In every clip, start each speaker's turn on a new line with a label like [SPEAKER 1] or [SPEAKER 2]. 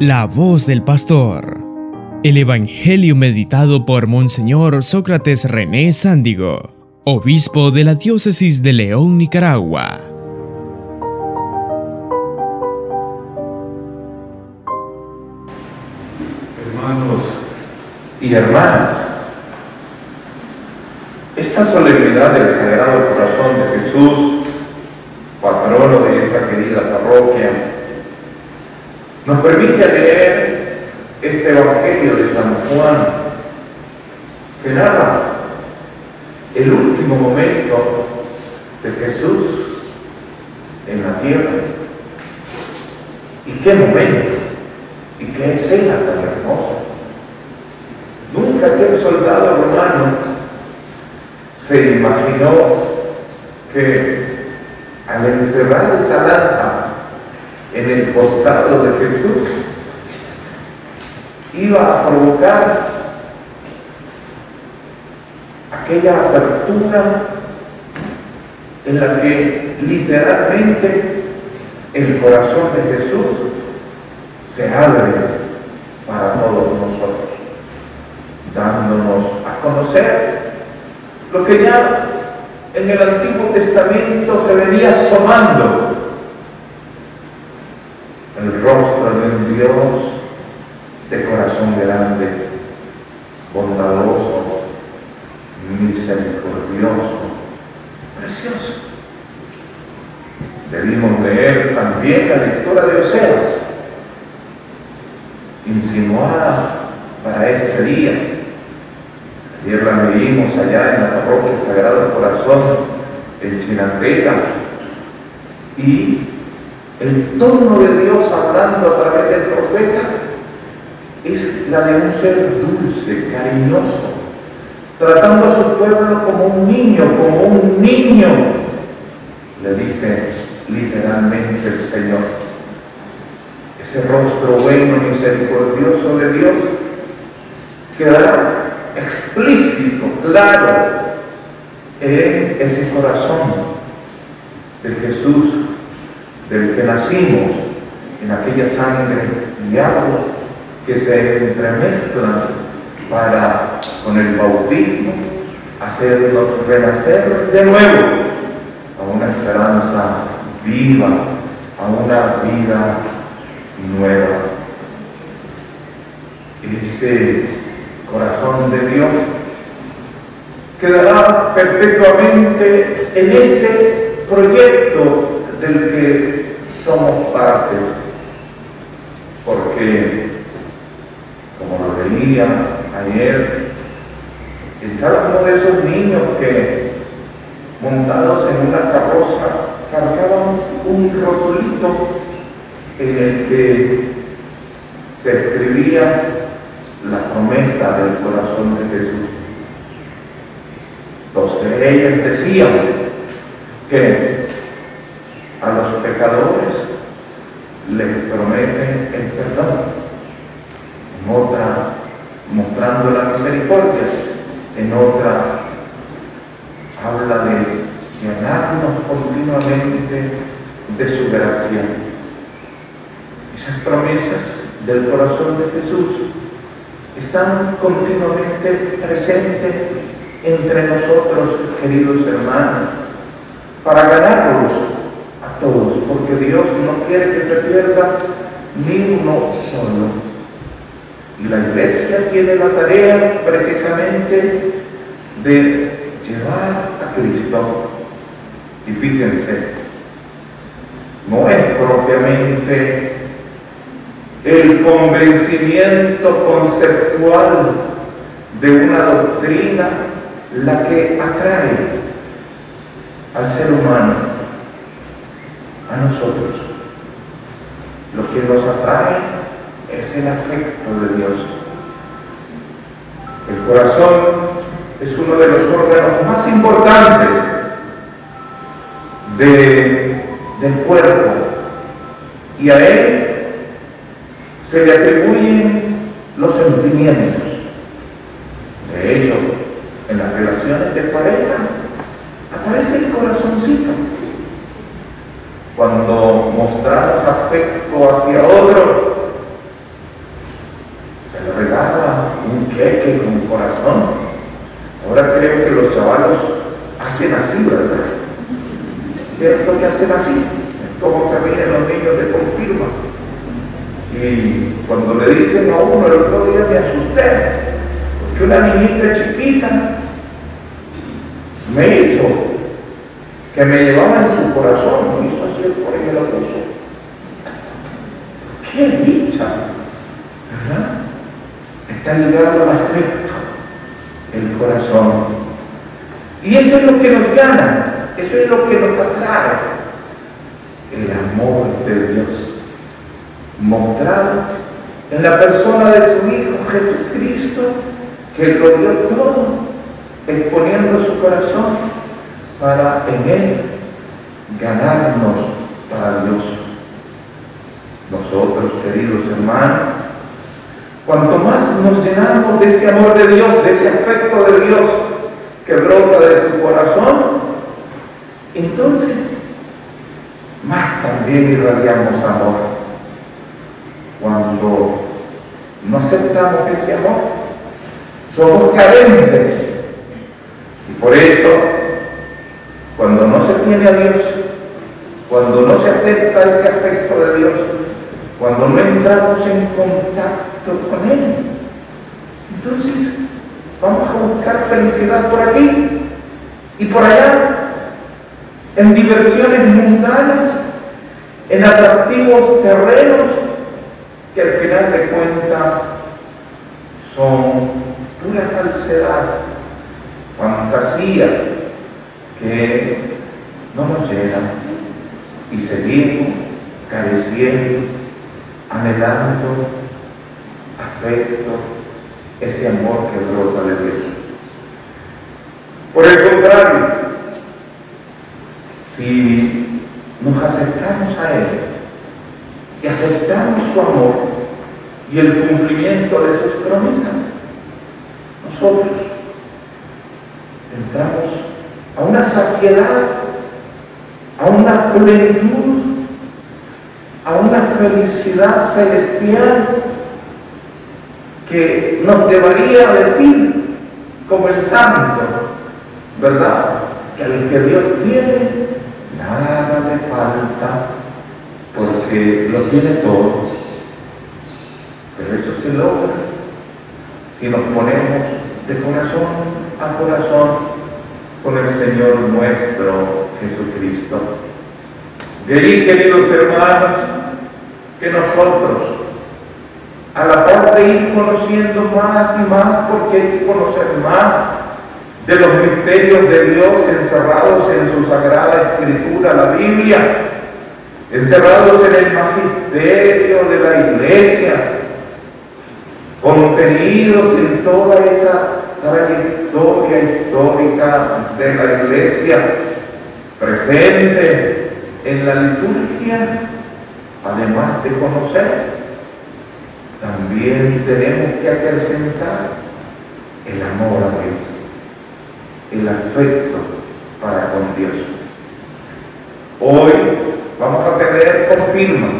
[SPEAKER 1] La voz del pastor. El Evangelio meditado por Monseñor Sócrates René Sándigo, obispo de la diócesis de León, Nicaragua.
[SPEAKER 2] Hermanos y hermanas, esta solemnidad del Sagrado Corazón de Jesús, patrono de esta querida parroquia, nos permite leer este Evangelio de San Juan, que narra el último momento de Jesús en la tierra. ¿Y qué momento? ¿Y qué escena tan hermosa? Nunca aquel soldado romano se imaginó que al enterrar esa lanza en el costado de Jesús iba a provocar aquella apertura en la que literalmente el corazón de Jesús se abre para todos nosotros, dándonos a conocer lo que ya en el Antiguo Testamento se venía asomando el rostro de un Dios de grande, bondadoso, misericordioso, precioso. Debimos leer también la lectura de Oseas, insinuada para este día. Ayer la leímos allá en la parroquia Sagrado Corazón en Chinandega y el tono de Dios hablando a través del profeta es la de un ser dulce, cariñoso, tratando a su pueblo como un niño, como un niño, le dice literalmente el Señor. Ese rostro bueno, misericordioso de Dios quedará explícito, claro, en ese corazón de Jesús del que nacimos en aquella sangre y que se entremezclan para con el bautismo hacernos renacer de nuevo a una esperanza viva, a una vida nueva. Ese corazón de Dios quedará perpetuamente en este proyecto del que somos parte, porque, ayer, en cada uno de esos niños que montados en una carroza cargaban un rotulito en el que se escribía la promesa del corazón de Jesús. Dos de ellas decían que a los pecadores les promete el perdón. En otra, mostrando la misericordia. En otra, habla de llenarnos continuamente de su gracia. Esas promesas del corazón de Jesús están continuamente presentes entre nosotros, queridos hermanos, para ganarlos todos, porque Dios no quiere que se pierda ni uno solo. Y la iglesia tiene la tarea precisamente de llevar a Cristo. Y fíjense, no es propiamente el convencimiento conceptual de una doctrina la que atrae al ser humano a nosotros. Lo que nos atrae es el afecto de Dios. El corazón es uno de los órganos más importantes del cuerpo y a él se le atribuyen los sentimientos. De hecho, en las relaciones de pareja aparece el corazoncito cuando mostramos afecto hacia otro, Ahora creo que los chavalos hacen así, ¿verdad? ¿Cierto que hacen así? Es como se ríen los niños de confirma. Y cuando le dicen a uno el otro día me asusté, porque una niñita chiquita me hizo que me llevaba en su corazón, me hizo así por ahí me lo puso. ¡Qué dicha! ¿Verdad? Está ligado al afecto, el corazón. Y eso es lo que nos gana, eso es lo que nos atrae, el amor de Dios, mostrado en la persona de su Hijo Jesucristo, que lo dio todo, exponiendo su corazón para en Él ganarnos para Dios. Nosotros, queridos hermanos, cuanto más nos llenamos de ese amor de Dios, de ese afecto de Dios, que brota de su corazón, entonces más también irradiamos amor. Cuando no aceptamos ese amor, somos carentes. Y por eso, cuando no se tiene a Dios, cuando no se acepta ese afecto de Dios, cuando no entramos en contacto con Él, entonces Vamos a buscar felicidad por aquí y por allá, en diversiones mundanas, en atractivos terrenos que al final de cuentas son pura falsedad, fantasía que no nos llenan y seguimos careciendo, anhelando ese amor que brota de Dios. Por el contrario, si nos acercamos a Él y aceptamos su amor y el cumplimiento de sus promesas, nosotros entramos a una saciedad, a una plenitud, a una felicidad celestial que nos llevaría a decir, como el santo, ¿verdad? Que el que Dios tiene, nada le falta, porque lo tiene todo. Pero eso se logra si nos ponemos de corazón a corazón con el Señor nuestro Jesucristo. De ahí, queridos hermanos, que nosotros a la de ir conociendo más y más, porque hay que conocer más de los misterios de Dios encerrados en su sagrada escritura, la Biblia, encerrados en el magisterio de la iglesia, contenidos en toda esa trayectoria histórica de la iglesia, presente en la liturgia, además de conocer también tenemos que acrecentar el amor a Dios, el afecto para con Dios. Hoy vamos a tener confirmas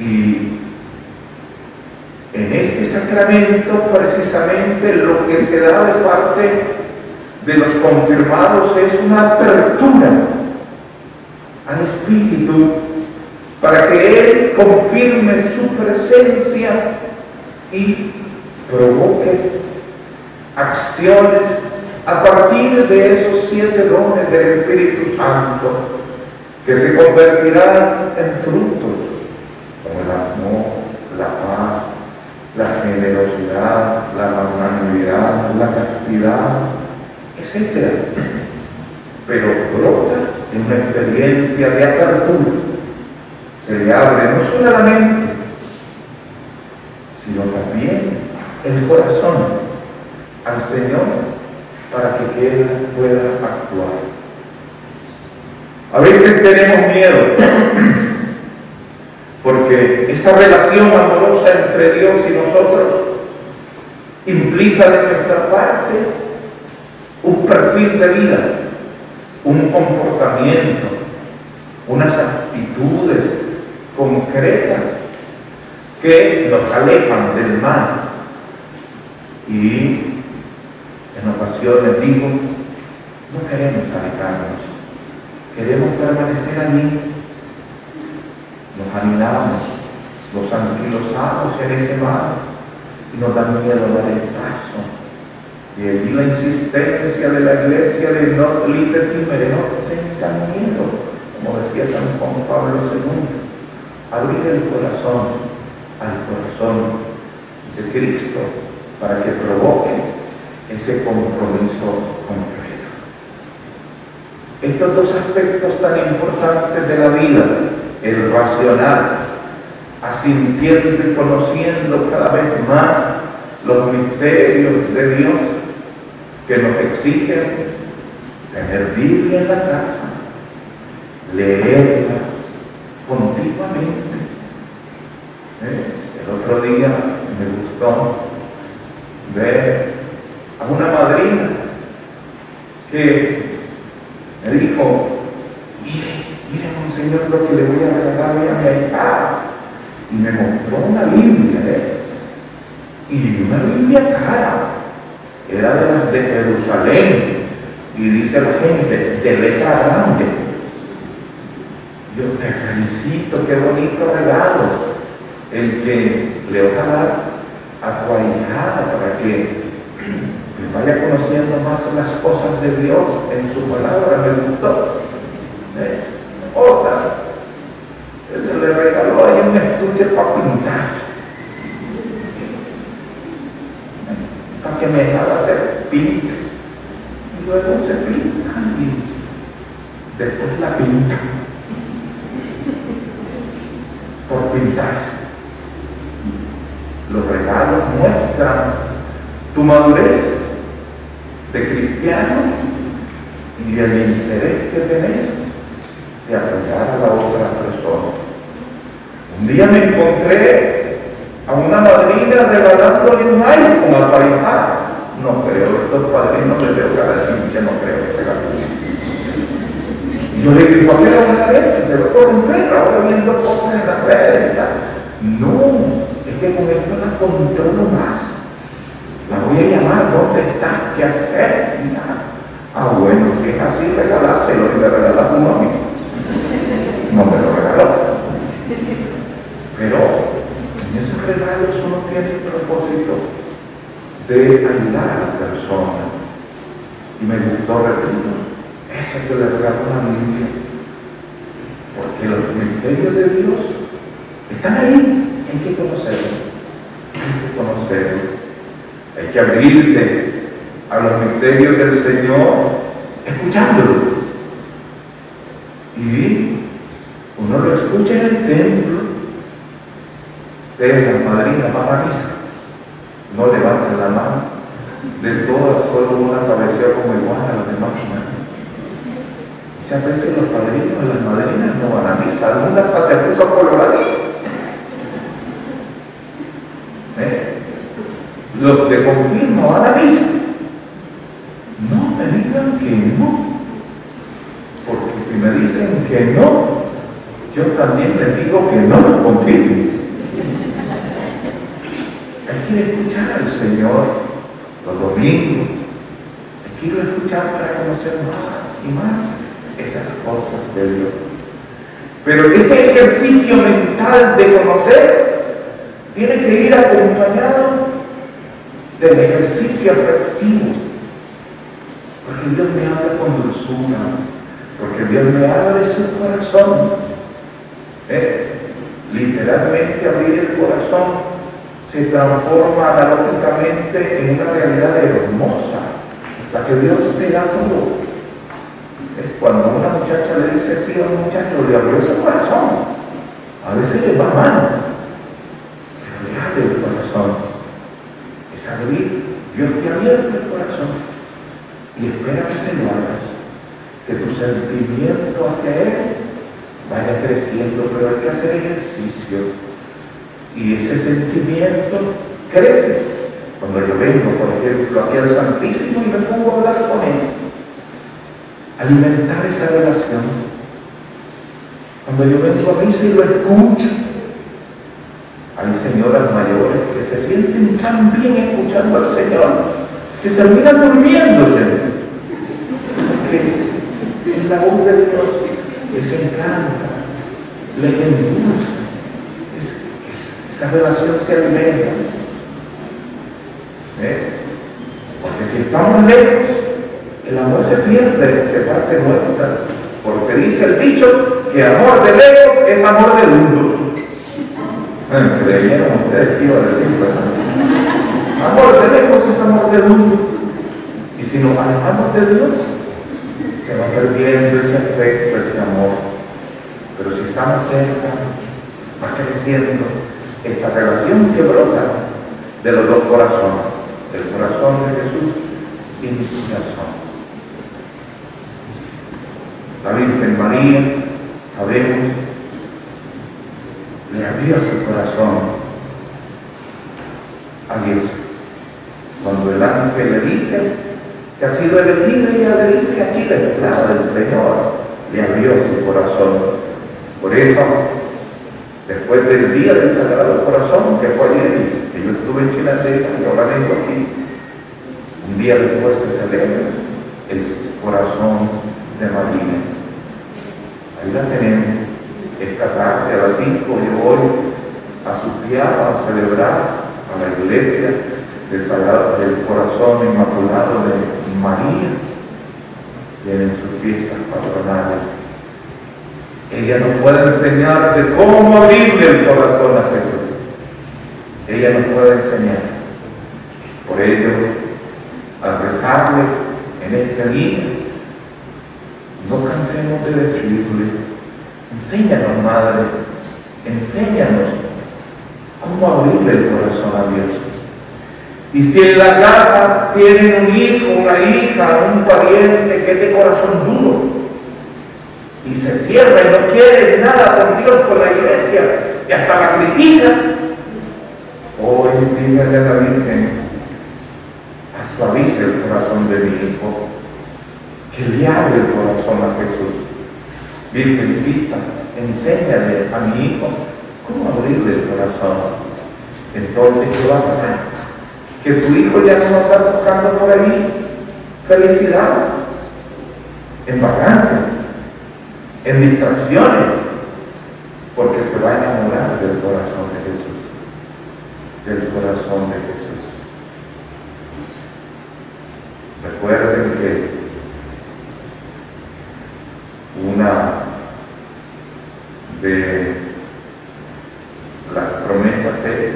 [SPEAKER 2] y en este sacramento precisamente lo que se da de parte de los confirmados es una apertura al Espíritu para que Él confirme su presencia y provoque acciones a partir de esos siete dones del Espíritu Santo que se convertirán en frutos como el amor, la paz, la generosidad, la magnanimidad, la castidad, etc. Pero brota en una experiencia de apertura se le abre no solo la mente, sino también el corazón al Señor para que Él pueda actuar. A veces tenemos miedo porque esa relación amorosa entre Dios y nosotros implica de nuestra parte un perfil de vida, un comportamiento, unas actitudes, concretas que nos alejan del mal. Y En ocasiones digo, no queremos alejarnos, queremos permanecer allí. Nos animamos, nos anquilosamos en ese mar y nos da miedo dar el paso. Y allí la insistencia de la iglesia de no no tengan miedo, como decía San Juan Pablo II, abrir el corazón al corazón de Cristo para que provoque ese compromiso concreto. Estos dos aspectos tan importantes de la vida, el racional, asintiendo y conociendo cada vez más los misterios de Dios que nos exigen tener Biblia en la casa, leerla ¿Eh? El otro día me gustó ver a una madrina que me dijo, mire, mire monseñor lo que le voy a regalar a mi hija. Y me mostró una Biblia, ¿eh? Y una Biblia cara. Era de las de Jerusalén. Y dice la gente, de letra grande. Felicito, qué bonito regalo. El que le voy a dar a tu ahijada para que vaya conociendo más las cosas de Dios en su palabra. Me gustó. ¿Ves? Otra se le regaló ahí un estuche para pintarse. Para que me haga hacer pinta. Y luego se pinta y después la pinta. Por pintarse. Los regalos muestran tu madurez de cristiano y el interés que tenés de apoyar a la otra persona. Un día me encontré a una madrina regalándole un iPhone a su. No creo, estos padrinos les veo cara de no creo. Yo le digo, ¿a qué le van a dar eso? Se va a romper ahora viendo cosas en la red. No, es que con esto la controlo más. Voy a llamar, ¿dónde está? ¿Qué hacer? Ah, bueno, si es así, regaláselo y le regalas uno a mí. No me lo regaló. Pero en esos regalos uno tiene el propósito de ayudar a la persona. Y me gustó, repito, eso que le regaló la Biblia. Porque los misterios de Dios están ahí, hay que conocerlos. Hay que conocerlos. Que abrirse a los misterios del Señor, escuchándolo. Y uno lo escucha en el templo, Ustedes, las madrinas, van a misa. No levanten la mano. De todas, solo una cabecea como igual a las demás. Muchas veces los padrinos las madrinas no van a misa. Algunas se puso coloradito. ¿Eh? Los de confirmo van a misa. No me digan que no. Porque si me dicen que no, yo también les digo que no lo confirmo. Hay que escuchar al Señor los domingos. Hay que escuchar para conocer más y más esas cosas de Dios. Pero ese ejercicio mental de conocer tiene que ir acompañado del ejercicio afectivo. Porque Dios me habla con dulzura, porque Dios me abre su corazón. ¿Eh? Literalmente abrir el corazón se transforma analógicamente en una realidad hermosa, la que Dios te da todo. Cuando una muchacha le dice sí a un muchacho, le abrió su corazón. A veces le va mal, pero le abre el corazón. Abrir, Dios te abierto el corazón y espera que se que tu sentimiento hacia Él vaya creciendo, pero hay que hacer ejercicio y ese sentimiento crece. Cuando yo vengo, por ejemplo, aquí al Santísimo y me pongo a hablar con Él, alimentar esa relación. Cuando yo vengo a mí, si lo escucho, hay señoras mayores se sienten tan bien escuchando al Señor, que terminan durmiéndose. Porque en la voz de Dios les encanta, les endulza, esa relación se alimenta. ¿Eh? Porque si estamos lejos, el amor se pierde de parte nuestra. Porque dice el dicho que amor de lejos es amor de mundos. Bueno, creyeron ustedes que iba a decir, Amor de lejos es amor de mundo. Y si nos alejamos de Dios, se va perdiendo ese afecto, ese amor. Pero si estamos cerca, va creciendo esa relación que brota de los dos corazones, del corazón de Jesús y de su corazón. La Virgen María, sabemos, le abrió su corazón a Dios. Cuando el ángel le dice que ha sido elegida, ella le dice aquí la esclava del Señor, le abrió su corazón. Por eso, después del día del Sagrado Corazón, que fue ayer, que yo estuve en Chinateca y ahora vengo aquí, un día después se celebra el corazón de María. Ahí la tenemos. Esta tarde a las 5 yo voy a su a celebrar a la iglesia del Sagrado del Corazón Inmaculado de María. Tienen sus fiestas patronales ella nos puede enseñar de cómo abrirle el corazón a Jesús. Ella nos puede enseñar. Por ello, al rezarle en este día, no cansemos de decirle, enséñanos, Madre, enséñanos cómo abrirle el corazón a Dios. Y si en la casa tienen un hijo, una hija, un pariente que es de corazón duro, y se cierra y no quiere nada con Dios, con la iglesia, y hasta la critica. Hoy dígale a la Virgen, suavice el corazón de mi hijo, que le abre el corazón a Jesús. Virgencita, enséñale a mi hijo cómo abrirle el corazón. Entonces, ¿qué va a pasar? Que tu hijo ya no estar buscando por ahí felicidad en vacancias en distracciones, porque se va a enamorar del corazón de Jesús, del corazón de Jesús. Recuerden que de las promesas es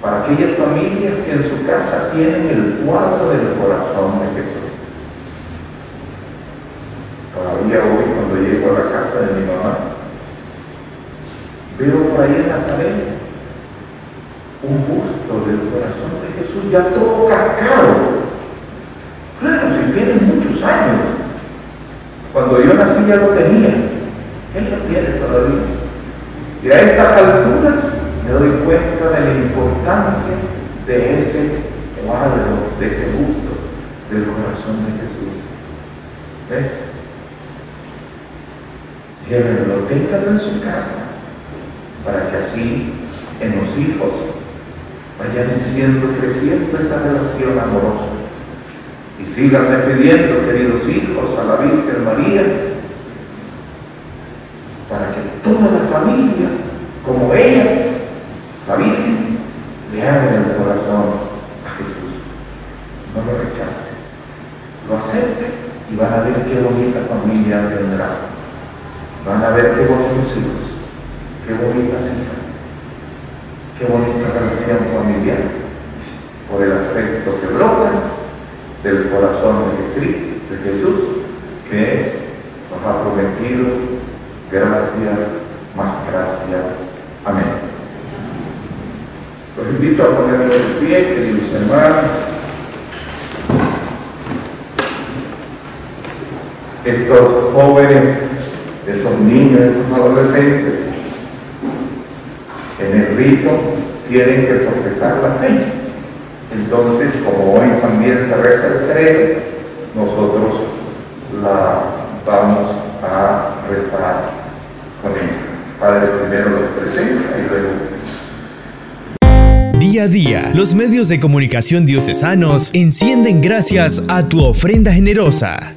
[SPEAKER 2] para aquellas familias que en su casa tienen el cuarto del corazón de Jesús. Todavía hoy cuando llego a la casa de mi mamá, veo por ahí en la pared un busto del corazón de Jesús ya todo cascado. Claro, si tiene muchos años. Cuando yo nací ya lo tenía. Él lo tiene todavía. Y a estas alturas me doy cuenta de la importancia de ese cuadro, de ese busto del corazón de Jesús. ¿Ves? llévenlo, ténganlo en su casa, para que así en los hijos vayan siendo, creciendo esa relación amorosa. Y sigan pidiendo, queridos hijos, a la Virgen María, para que toda la familia, como ella, la Virgen, le abra el corazón a Jesús. No lo rechace, lo acepte y van a ver qué bonita familia tendrá. Van a ver qué bonitos hijos, qué bonitas hijas, qué bonita relación familiar, por el afecto que brota del corazón de, de Jesús, que nos ha prometido gracia, más gracia. Amén. Los invito a ponerme de pie, queridos hermanos. Estos jóvenes estos niños, estos adolescentes, en el rito tienen que profesar la fe. Entonces, como hoy también se reza el credo, nosotros la vamos a rezar con él. Padre primero los presenta y luego
[SPEAKER 1] A día, los medios de comunicación diocesanos encienden gracias a tu ofrenda generosa.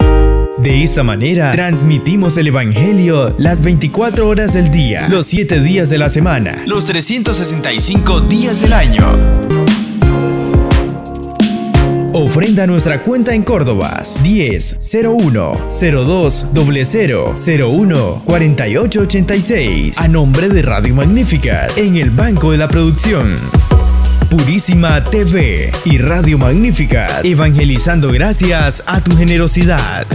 [SPEAKER 1] De esta manera, transmitimos el Evangelio las 24 horas del día, los 7 días de la semana, los 365 días del año. Ofrenda nuestra cuenta en Córdoba 10 01 02 00 01 48 86 a nombre de Radio Magnífica en el Banco de la Producción. Purísima TV y Radio Magnífica, evangelizando gracias a tu generosidad.